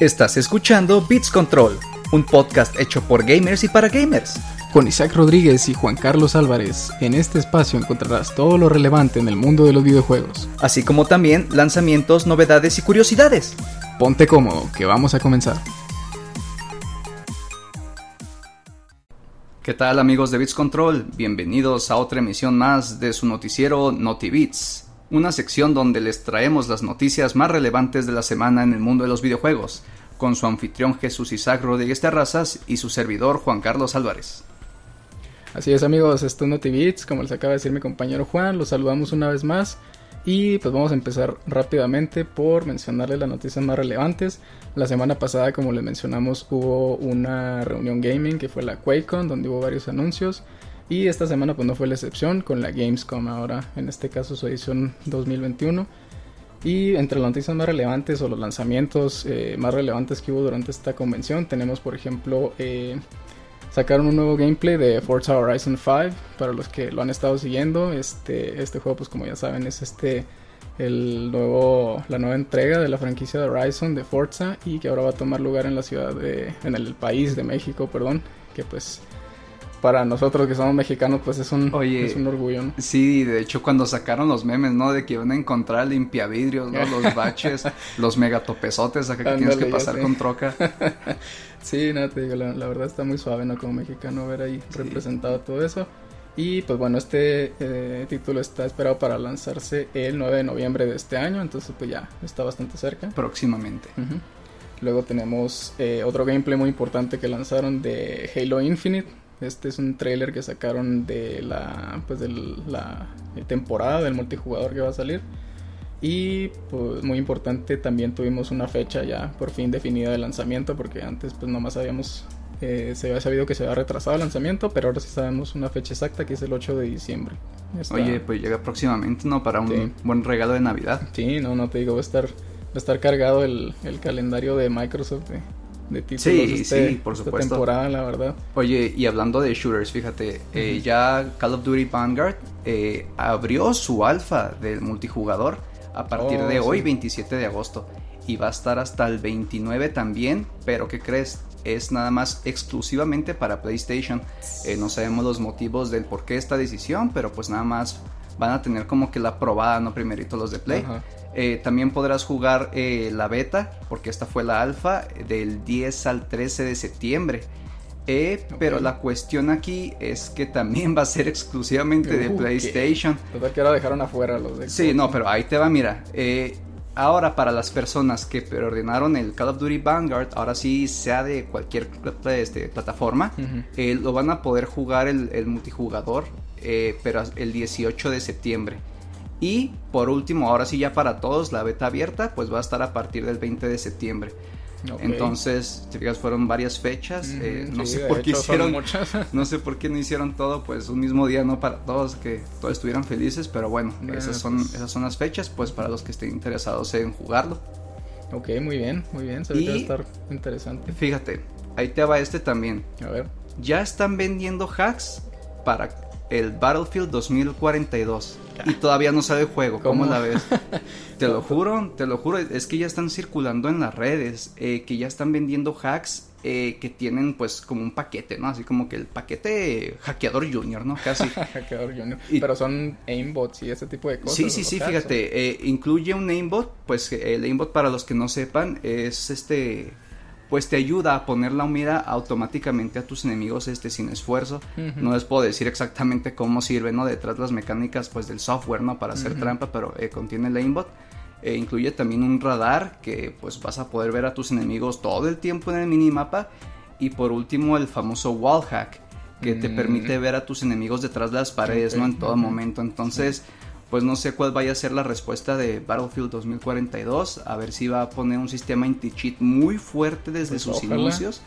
Estás escuchando Beats Control, un podcast hecho por gamers y para gamers. Con Isaac Rodríguez y Juan Carlos Álvarez, en este espacio encontrarás todo lo relevante en el mundo de los videojuegos. Así como también lanzamientos, novedades y curiosidades. Ponte cómodo, que vamos a comenzar. ¿Qué tal amigos de Beats Control? Bienvenidos a otra emisión más de su noticiero NotiBeats, una sección donde les traemos las noticias más relevantes de la semana en el mundo de los videojuegos, con su anfitrión Jesús Isaac Rodríguez Terrazas y su servidor Juan Carlos Álvarez. Así es amigos, esto es NotiBeats, como les acaba de decir mi compañero Juan, los saludamos una vez más y pues vamos a empezar rápidamente por mencionarles las noticias más relevantes. La semana pasada, como les mencionamos, hubo una reunión gaming que fue la QuakeCon, donde hubo varios anuncios. Y esta semana pues no fue la excepción con la Gamescom ahora, en este caso su edición 2021. Y entre las noticias más relevantes o los lanzamientos eh, más relevantes que hubo durante esta convención tenemos por ejemplo eh, sacaron un nuevo gameplay de Forza Horizon 5 para los que lo han estado siguiendo. Este, este juego pues como ya saben es este el nuevo la nueva entrega de la franquicia de Horizon de Forza y que ahora va a tomar lugar en la ciudad de en el país de México, perdón, que pues para nosotros que somos mexicanos, pues es un, es un orgullo, ¿no? Sí, de hecho cuando sacaron los memes, ¿no? De que iban a encontrar limpiavidrios, ¿no? Los baches, los megatopesotes acá que tienes que pasar con troca. sí, nada, te digo, la, verdad está muy suave, ¿no? Como mexicano ver ahí representado todo eso. Y pues bueno, este eh, título está esperado para lanzarse el 9 de noviembre de este año, entonces pues ya está bastante cerca. Próximamente. Luego tenemos eh, otro gameplay muy importante que lanzaron de Halo Infinite, este es un trailer que sacaron de la, pues de la temporada del multijugador que va a salir. Y pues muy importante, también tuvimos una fecha ya por fin definida de lanzamiento, porque antes pues nomás habíamos, eh, se había sabido que se había retrasado el lanzamiento, pero ahora sí sabemos una fecha exacta que es el 8 de diciembre. Oye, pues llega próximamente, ¿no? Para un buen regalo de Navidad. Sí, no, no te digo, va a estar, va a estar cargado el, el calendario de Microsoft de títulos sí, este, sí, por supuesto. temporada, la verdad. Oye, y hablando de shooters, fíjate, eh, ya Call of Duty Vanguard eh, abrió su alfa del multijugador a partir de oh, hoy, 27 de agosto. Y va a estar hasta el 29 también, pero ¿qué crees? Es nada más exclusivamente para PlayStation. Eh, no sabemos los motivos del por qué esta decisión, pero pues nada más van a tener como que la probada, no primerito los de Play. Eh, también podrás jugar eh, la beta, porque esta fue la alfa, del 10 al 13 de septiembre. Eh, pero la cuestión aquí es que también va a ser exclusivamente de PlayStation. Total que ahora dejaron afuera los de Sí, no, pero ahí te va, mira. ahora para las personas que preordenaron el Call of Duty Vanguard, ahora sí sea de cualquier este, plataforma, lo van a poder jugar el, el multijugador, pero el 18 de septiembre. Y por último, ahora sí ya para todos, la beta abierta, pues va a estar a partir del 20 de septiembre. Entonces, si fijas, fueron varias fechas. Eh, no sé por qué hicieron. no sé por qué no hicieron todo, pues un mismo día, no para todos, que todos estuvieran felices. Pero bueno, esas son, pues. esas son las fechas, pues para los que estén interesados en jugarlo. Ok, muy bien, muy bien. Se va a estar interesante. Fíjate, ahí te va este también. A ver. Ya están vendiendo hacks para el Battlefield 2042 y todavía no sale el juego. ¿Cómo, la ves? te lo juro, te lo juro. Es que ya están circulando en las redes, eh, que ya están vendiendo hacks eh, que tienen pues como un paquete, ¿no? Así como que el paquete hackeador junior, ¿no? Casi. hackeador junior. Pero son aimbots y ese tipo de cosas. Sí, sí, sí, fíjate. Eh, incluye un aimbot, pues el aimbot para los que no sepan es este pues te ayuda a poner la mira automáticamente a tus enemigos este sin esfuerzo. No les puedo decir exactamente cómo sirve, ¿no? Detrás las mecánicas pues del software, ¿no? Para hacer trampa, pero eh, contiene el aimbot. E incluye también un radar que pues vas a poder ver a tus enemigos todo el tiempo en el minimapa. Y por último el famoso wall hack que te permite ver a tus enemigos detrás de las paredes, ¿no? En todo momento. Entonces pues no sé cuál vaya a ser la respuesta de Battlefield 2042, a ver si va a poner un sistema anti-cheat muy fuerte desde pues sus inicios,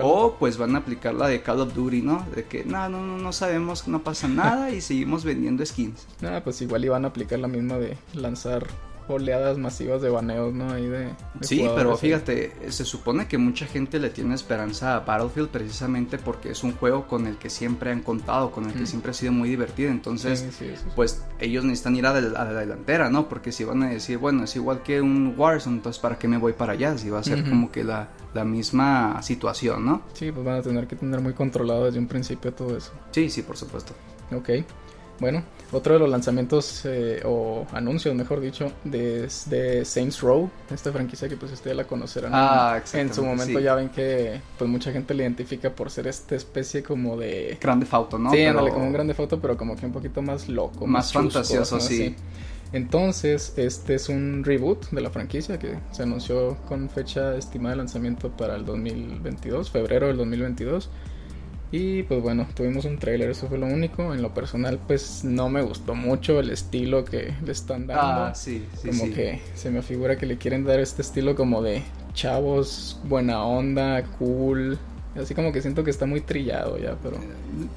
o pues van a aplicar la de Call of Duty, ¿no? De que no, no, no, no sabemos, no pasa nada y seguimos vendiendo skins. Nada, pues igual iban a aplicar la misma de lanzar oleadas masivas de baneos, ¿no? Ahí de, sí, pero fíjate, se supone que mucha gente le tiene esperanza a Battlefield precisamente porque es un juego con el que siempre han contado, con el que mm. siempre ha sido muy divertido. Entonces, pues ellos necesitan ir a, la delantera, ¿no? Porque si van a decir, bueno, es igual que un Warzone, entonces ¿para qué me voy para allá? Si va a ser como que la, la misma situación, ¿no? Sí, pues van a tener que tener muy controlado desde un principio todo eso. Sí, sí, por supuesto. Ok. Bueno, otro de los lanzamientos eh, o anuncios, mejor dicho, de, de, Saints Row, esta franquicia que pues ustedes la conocerán. Ah, en su momento ya ven que pues mucha gente le identifica por ser esta especie como de grande foto, ¿no? Sí, pero... como un grande foto, pero como que un poquito más loco, más, fantasioso, sí. Entonces, este es un reboot de la franquicia que se anunció con fecha estimada de lanzamiento para el 2022, febrero del 2022. Y pues bueno, tuvimos un trailer, eso fue lo único. En lo personal, pues no me gustó mucho el estilo que le están dando. Ah, sí, sí. Como que se me figura que le quieren dar este estilo como de chavos, buena onda, cool. Así como que siento que está muy trillado ya, pero.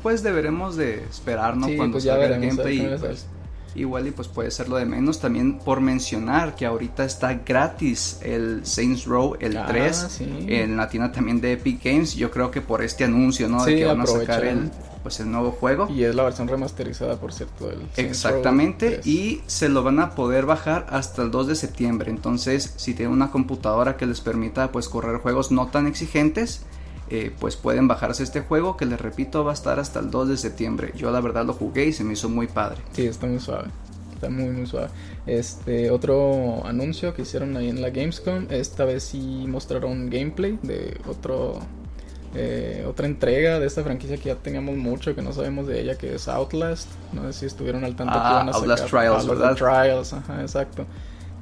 Pues deberemos de esperar, ¿no? Cuando pues ya veremos, gameplay. Igual y pues puede ser lo de menos. También por mencionar que ahorita está gratis el Saints Row el 3 ah, en la tienda también de Epic Games. Yo creo que por este anuncio no de que van a sacar el pues el nuevo juego. Y es la versión remasterizada por cierto del exactamente y se lo van a poder bajar hasta el 2 de septiembre. Entonces si tienen una computadora que les permita pues correr juegos no tan exigentes eh, pues pueden bajarse este juego que les repito va a estar hasta el 2 de septiembre. Yo la verdad lo jugué y se me hizo muy padre. Sí, está muy suave. Está muy muy suave. Este otro anuncio que hicieron ahí en la Gamescom, esta vez sí mostraron gameplay de otro eh, otra entrega de esta franquicia que ya teníamos mucho que no sabemos de ella que es Outlast. No sé si estuvieron al tanto que ah, iban a Outlast Trials, ¿verdad? Trials, ajá, exacto.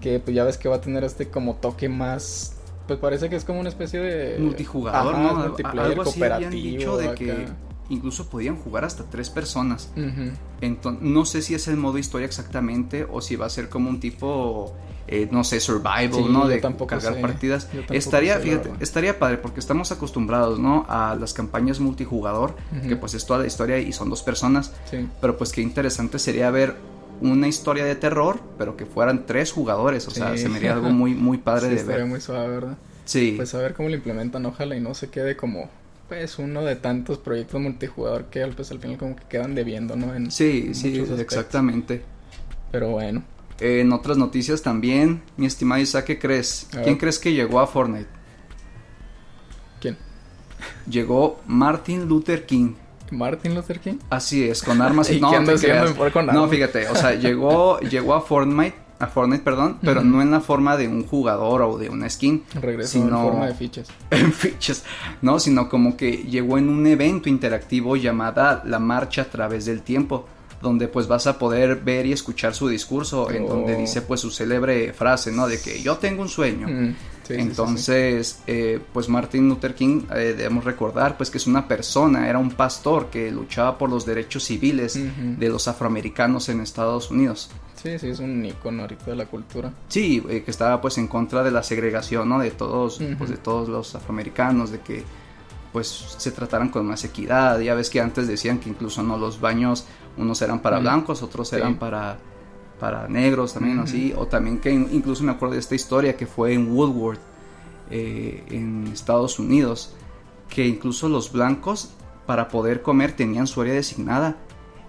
Que pues ya ves que va a tener este como toque más pues parece que es como una especie de multijugador, ¿no? Multiplayer Algo así habían dicho de que incluso podían jugar hasta tres personas. Entonces, no sé si es el modo historia exactamente o si va a ser como un tipo eh, no sé, survival, ¿no? De cargar partidas. Estaría, fíjate, estaría padre porque estamos acostumbrados, ¿no? A las campañas multijugador, que pues es toda la historia y son dos personas. Pero pues qué interesante sería ver una historia de terror, pero que fueran tres jugadores. O sea, se me haría algo muy, muy padre de ver. muy suave, ¿verdad? Sí. Pues a ver cómo lo implementan, ojalá y no se quede como pues uno de tantos proyectos multijugador que pues al final como que quedan debiendo, ¿no? En sí, sí, exactamente. Pero bueno. en otras noticias también, mi estimado Isaac, ¿qué crees? ¿Quién crees que llegó a Fortnite? ¿Quién? Llegó Martin Luther King. Martin Luther King. Así es, con armas y no, no, fíjate, o sea, llegó, llegó a Fortnite, a Fortnite, perdón, pero no en la forma de un jugador o de una skin. Regresó sino, en forma de fichas. En fichas, no, sino como que llegó en un evento interactivo llamada La Marcha a través del tiempo donde pues vas a poder ver y escuchar su discurso en donde oh. dice pues su célebre frase, ¿no? De que yo tengo un sueño. Entonces, eh, pues Martin Luther King, eh, debemos recordar, pues que es una persona, era un pastor que luchaba por los derechos civiles de los afroamericanos en Estados Unidos. Sí, sí, es un icono ahorita de la cultura. Sí, eh, que estaba pues en contra de la segregación, ¿no? De todos, pues de todos los afroamericanos, de que pues se trataran con más equidad. Ya ves que antes decían que incluso no los baños, unos eran para blancos, otros eran para para negros también así, o también que incluso me acuerdo de esta historia que fue en Woodward, eh, en Estados Unidos, que incluso los blancos para poder comer tenían su área designada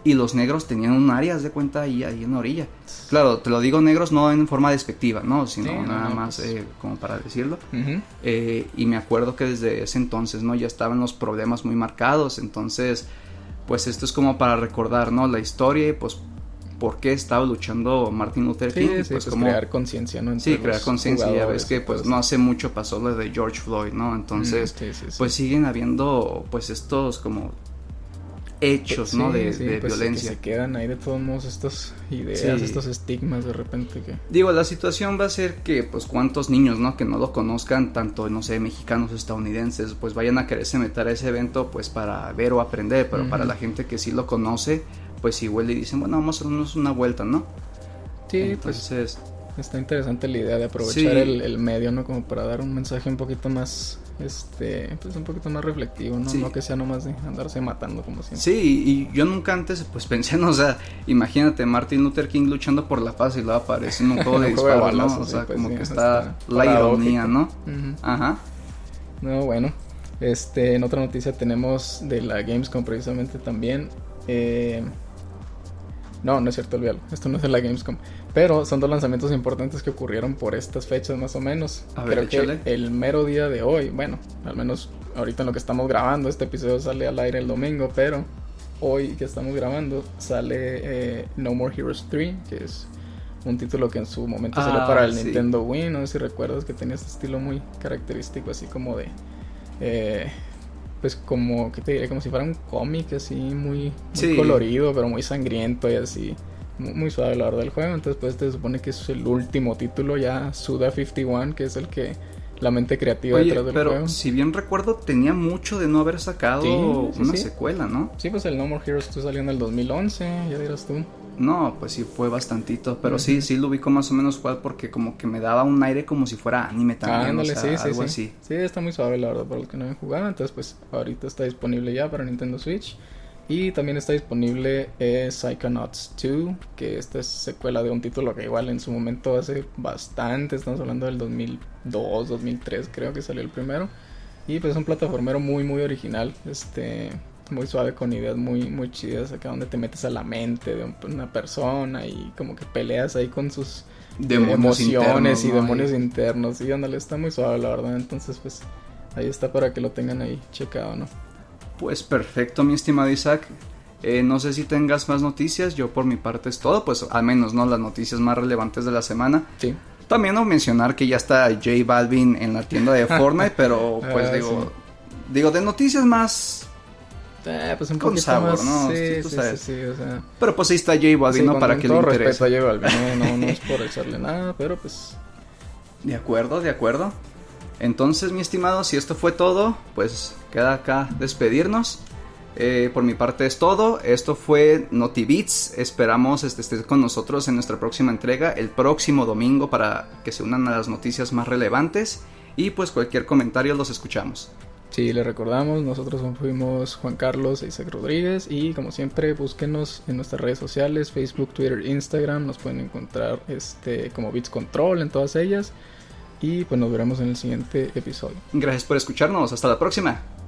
y los negros tenían un área de cuenta ahí, ahí en la orilla. Claro, te lo digo negros no en forma despectiva, ¿no? Sino nada más pues. eh, como para decirlo. Eh, y me acuerdo que desde ese entonces, ¿no? Ya estaban los problemas muy marcados, entonces, pues esto es como para recordar, ¿no? La historia y pues por qué estaba luchando Martin Luther King. Sí, pues, como, crear conciencia, ¿no? sí, crear conciencia. Ya ves que pues, pues, no hace mucho pasó lo de George Floyd, ¿no? Entonces, pues siguen habiendo pues estos como hechos, ¿no? De, pues, violencia. Que se quedan ahí de todos modos estas ideas, estos estigmas de repente que... Digo, la situación va a ser que, pues, cuántos niños, ¿no? Que no lo conozcan, tanto, no sé, mexicanos, estadounidenses, pues vayan a quererse meter a ese evento, pues, para ver o aprender, pero para la gente que sí lo conoce, pues igual le dicen, bueno, vamos a darnos una vuelta, ¿no? Sí, pues está interesante la idea de aprovechar el, medio, ¿no? Como para dar un mensaje un poquito más, este, pues un poquito más reflectivo, ¿no? No que sea nomás de andarse matando como siempre. Sí, y yo nunca antes, pues pensé, no, o sea, imagínate Martin Luther King luchando por la paz y luego aparece en un juego de disparos, ¿no? O sea, pues como que está, la ironía, ¿no? Ajá. No, bueno. Este, en otra noticia tenemos de la Gamescom precisamente también. Eh, no, no es cierto, olvídalo. Esto no es de la Gamescom. Pero son dos lanzamientos importantes que ocurrieron por estas fechas más o menos. A ver, que el mero día de hoy, bueno, al menos ahorita en lo que estamos grabando, este episodio sale al aire el domingo, pero hoy que estamos grabando sale eh, No More Heroes 3, que es un título que en su momento salió para el ah, Nintendo Wii. No sé si recuerdas que tenía este estilo muy característico, así como de... Eh, pues como, ¿qué te diré? Como si fuera un cómic así muy, colorido, pero muy sangriento y así. Muy, suave la verdad del juego. Entonces pues te supone que es el último título ya, Suda 51, que es el que la mente creativa detrás del pero si bien recuerdo tenía mucho de no haber sacado una secuela, ¿no? Sí, pues el No More Heroes salió en el 2011, ya dirás tú. No, pues sí fue bastantito, pero sí, sí lo ubico más o menos cual porque como que me daba un aire como si fuera anime también, o sea, sí, algo así. Sí, está muy suave la verdad para los que no han jugado, entonces pues ahorita está disponible ya para Nintendo Switch. Y también está disponible eh, Psychonauts 2, que esta es secuela de un título que igual en su momento hace bastante, estamos hablando del 2002, 2003 creo que salió el primero. Y pues es un plataformero muy muy original, este muy suave con ideas muy muy chidas acá donde te metes a la mente de una persona y como que peleas ahí con sus emociones y demonios internos. Y ándale está muy suave la verdad. Entonces pues ahí está para que lo tengan ahí checado no pues perfecto mi estimado Isaac. Eh, no sé si tengas más noticias. Yo por mi parte es todo. Pues al menos no las noticias más relevantes de la semana. Sí. También no mencionar que ya está J Balvin en la tienda de Fortnite pero pues ah, digo digo de noticias más eh, pues un Con sabor, ¿no? Sí, sí, sí, o sea... Pero pues ahí está J Balvin, ¿no? Para que le interese. respeto a J Balvin, no, no, es por echarle nada, pero pues... De acuerdo, de acuerdo. Entonces, mi estimado, si esto fue todo, pues queda acá despedirnos. Eh, por mi parte es todo. Esto fue NotiBeats. Esperamos este, estés con nosotros en nuestra próxima entrega el próximo domingo para que se unan a las noticias más relevantes. Y pues cualquier comentario los escuchamos. Sí, le recordamos, nosotros fuimos Juan Carlos e Isaac Rodríguez y como siempre búsquenos en nuestras redes sociales, Facebook, Twitter, Instagram, nos pueden encontrar este como Bits Control en todas ellas y pues nos veremos en el siguiente episodio. Gracias por escucharnos, hasta la próxima.